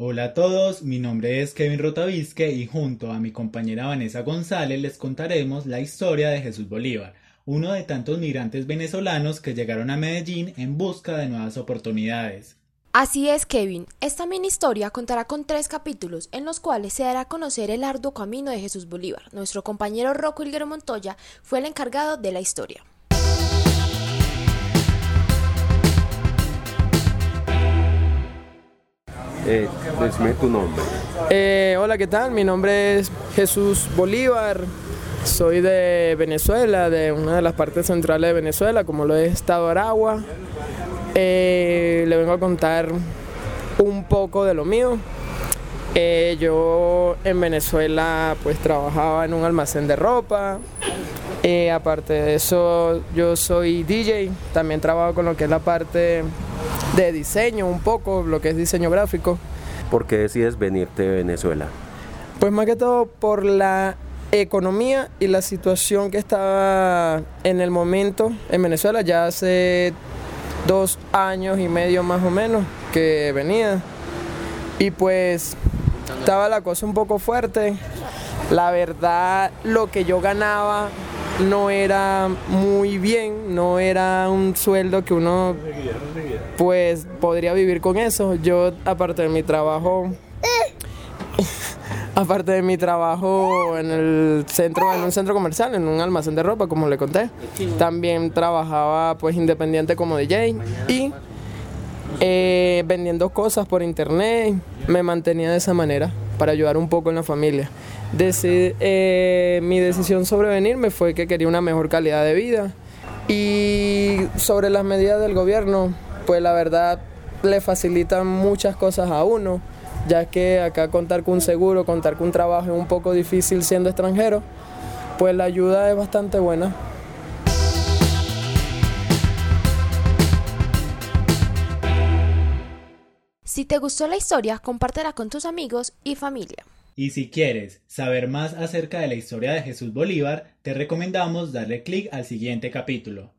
Hola a todos, mi nombre es Kevin Rotavisque y junto a mi compañera Vanessa González les contaremos la historia de Jesús Bolívar, uno de tantos migrantes venezolanos que llegaron a Medellín en busca de nuevas oportunidades. Así es, Kevin. Esta mini historia contará con tres capítulos en los cuales se dará a conocer el arduo camino de Jesús Bolívar. Nuestro compañero Rocco Hilguero Montoya fue el encargado de la historia. Eh, decime tu nombre. Eh, hola, ¿qué tal? Mi nombre es Jesús Bolívar. Soy de Venezuela, de una de las partes centrales de Venezuela, como lo es Estado Aragua. Eh, le vengo a contar un poco de lo mío. Eh, yo en Venezuela pues trabajaba en un almacén de ropa. Eh, aparte de eso, yo soy DJ. También trabajo con lo que es la parte de diseño, un poco, lo que es diseño gráfico. ¿Por qué decides venirte de Venezuela? Pues más que todo por la economía y la situación que estaba en el momento en Venezuela ya hace dos años y medio más o menos que venía. Y pues estaba la cosa un poco fuerte. La verdad, lo que yo ganaba no era muy bien, no era un sueldo que uno pues podría vivir con eso. Yo aparte de mi trabajo aparte de mi trabajo en el centro, en un centro comercial, en un almacén de ropa, como le conté, también trabajaba pues independiente como DJ y eh, vendiendo cosas por internet, me mantenía de esa manera para ayudar un poco en la familia. Eh, mi decisión sobre venirme fue que quería una mejor calidad de vida y sobre las medidas del gobierno, pues la verdad le facilitan muchas cosas a uno ya que acá contar con un seguro, contar con un trabajo es un poco difícil siendo extranjero, pues la ayuda es bastante buena. Si te gustó la historia, compártela con tus amigos y familia. Y si quieres saber más acerca de la historia de Jesús Bolívar, te recomendamos darle clic al siguiente capítulo.